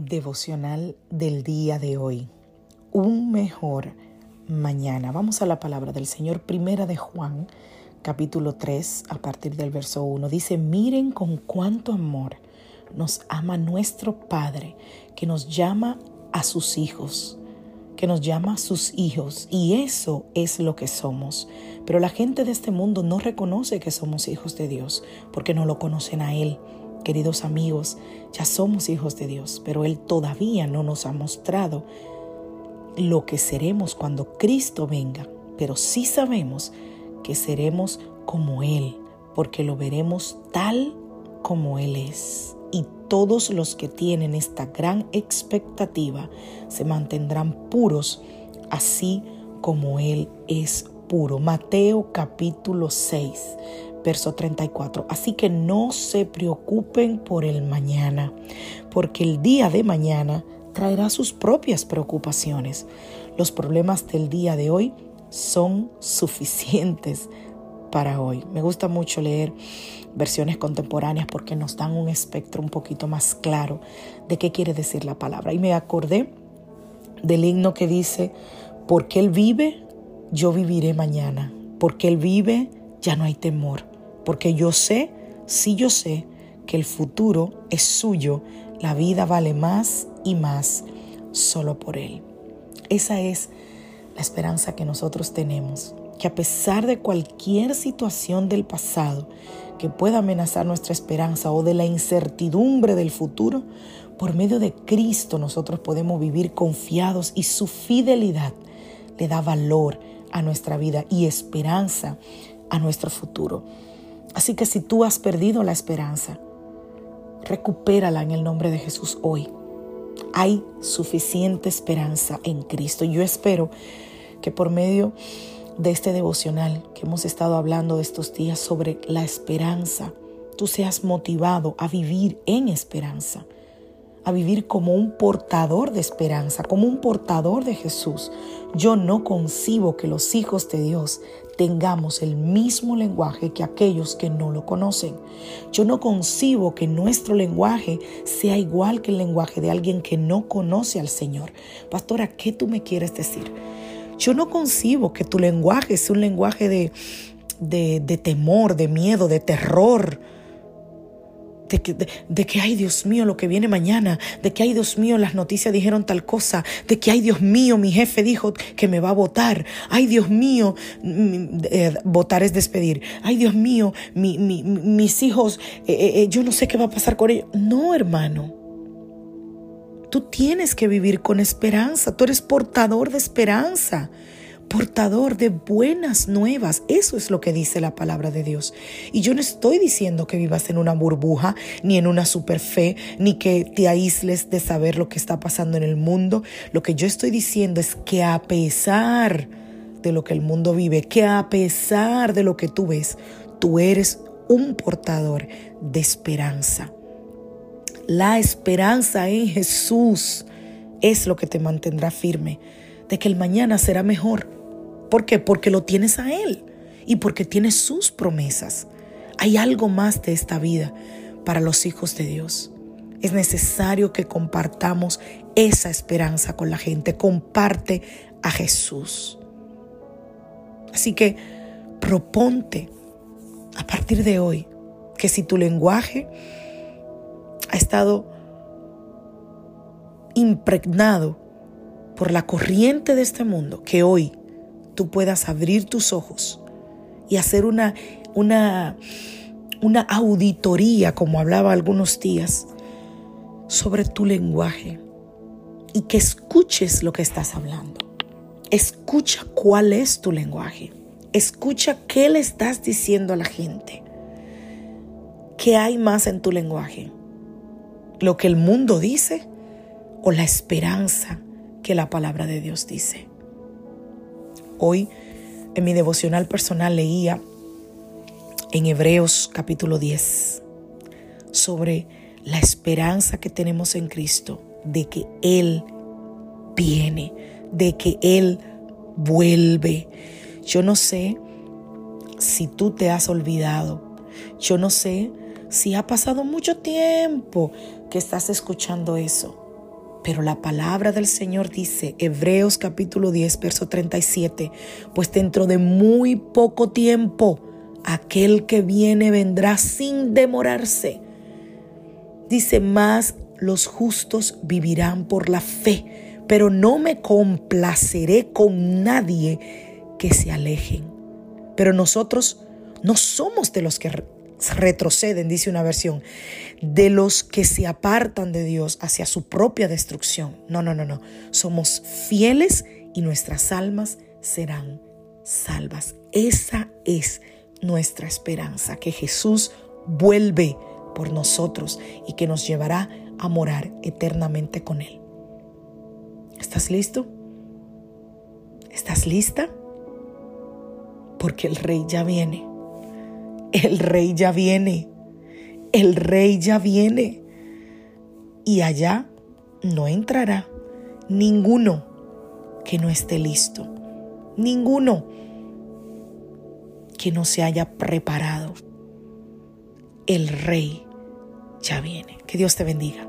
Devocional del día de hoy. Un mejor mañana. Vamos a la palabra del Señor, primera de Juan, capítulo 3, a partir del verso 1. Dice, miren con cuánto amor nos ama nuestro Padre, que nos llama a sus hijos que nos llama a sus hijos y eso es lo que somos. Pero la gente de este mundo no reconoce que somos hijos de Dios porque no lo conocen a Él. Queridos amigos, ya somos hijos de Dios, pero Él todavía no nos ha mostrado lo que seremos cuando Cristo venga, pero sí sabemos que seremos como Él, porque lo veremos tal como Él es. Y todos los que tienen esta gran expectativa se mantendrán puros, así como Él es puro. Mateo capítulo 6, verso 34. Así que no se preocupen por el mañana, porque el día de mañana traerá sus propias preocupaciones. Los problemas del día de hoy son suficientes para hoy. Me gusta mucho leer versiones contemporáneas porque nos dan un espectro un poquito más claro de qué quiere decir la palabra. Y me acordé del himno que dice, porque Él vive, yo viviré mañana. Porque Él vive, ya no hay temor porque yo sé, sí yo sé, que el futuro es suyo, la vida vale más y más solo por Él. Esa es la esperanza que nosotros tenemos, que a pesar de cualquier situación del pasado que pueda amenazar nuestra esperanza o de la incertidumbre del futuro, por medio de Cristo nosotros podemos vivir confiados y su fidelidad le da valor a nuestra vida y esperanza a nuestro futuro. Así que si tú has perdido la esperanza, recupérala en el nombre de Jesús hoy. Hay suficiente esperanza en Cristo. Yo espero que por medio de este devocional que hemos estado hablando estos días sobre la esperanza, tú seas motivado a vivir en esperanza a vivir como un portador de esperanza, como un portador de Jesús. Yo no concibo que los hijos de Dios tengamos el mismo lenguaje que aquellos que no lo conocen. Yo no concibo que nuestro lenguaje sea igual que el lenguaje de alguien que no conoce al Señor. Pastora, ¿qué tú me quieres decir? Yo no concibo que tu lenguaje sea un lenguaje de, de, de temor, de miedo, de terror de que, de, que, ay Dios mío, lo que viene mañana, de que, ay Dios mío, las noticias dijeron tal cosa, de que, ay Dios mío, mi jefe dijo que me va a votar, ay Dios mío, eh, votar es despedir, ay Dios mío, mis hijos, eh, eh, yo no sé qué va a pasar con ellos. No, hermano. Tú tienes que vivir con esperanza, tú eres portador de esperanza portador de buenas nuevas. Eso es lo que dice la palabra de Dios. Y yo no estoy diciendo que vivas en una burbuja, ni en una super fe, ni que te aísles de saber lo que está pasando en el mundo. Lo que yo estoy diciendo es que a pesar de lo que el mundo vive, que a pesar de lo que tú ves, tú eres un portador de esperanza. La esperanza en Jesús es lo que te mantendrá firme de que el mañana será mejor ¿Por qué? Porque lo tienes a Él y porque tienes sus promesas. Hay algo más de esta vida para los hijos de Dios. Es necesario que compartamos esa esperanza con la gente. Comparte a Jesús. Así que proponte a partir de hoy que si tu lenguaje ha estado impregnado por la corriente de este mundo, que hoy tú puedas abrir tus ojos y hacer una, una, una auditoría, como hablaba algunos días, sobre tu lenguaje y que escuches lo que estás hablando. Escucha cuál es tu lenguaje. Escucha qué le estás diciendo a la gente. ¿Qué hay más en tu lenguaje? ¿Lo que el mundo dice o la esperanza que la palabra de Dios dice? Hoy en mi devocional personal leía en Hebreos capítulo 10 sobre la esperanza que tenemos en Cristo de que Él viene, de que Él vuelve. Yo no sé si tú te has olvidado. Yo no sé si ha pasado mucho tiempo que estás escuchando eso. Pero la palabra del Señor dice, Hebreos capítulo 10, verso 37, pues dentro de muy poco tiempo, aquel que viene vendrá sin demorarse. Dice más, los justos vivirán por la fe, pero no me complaceré con nadie que se alejen. Pero nosotros no somos de los que retroceden, dice una versión, de los que se apartan de Dios hacia su propia destrucción. No, no, no, no. Somos fieles y nuestras almas serán salvas. Esa es nuestra esperanza, que Jesús vuelve por nosotros y que nos llevará a morar eternamente con Él. ¿Estás listo? ¿Estás lista? Porque el rey ya viene. El rey ya viene. El rey ya viene. Y allá no entrará ninguno que no esté listo. Ninguno que no se haya preparado el rey ya viene. Que Dios te bendiga.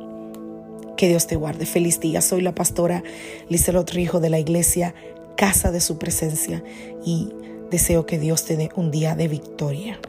Que Dios te guarde. Feliz día. Soy la pastora Lizelot Rijo de la iglesia Casa de Su Presencia y deseo que Dios te dé un día de victoria.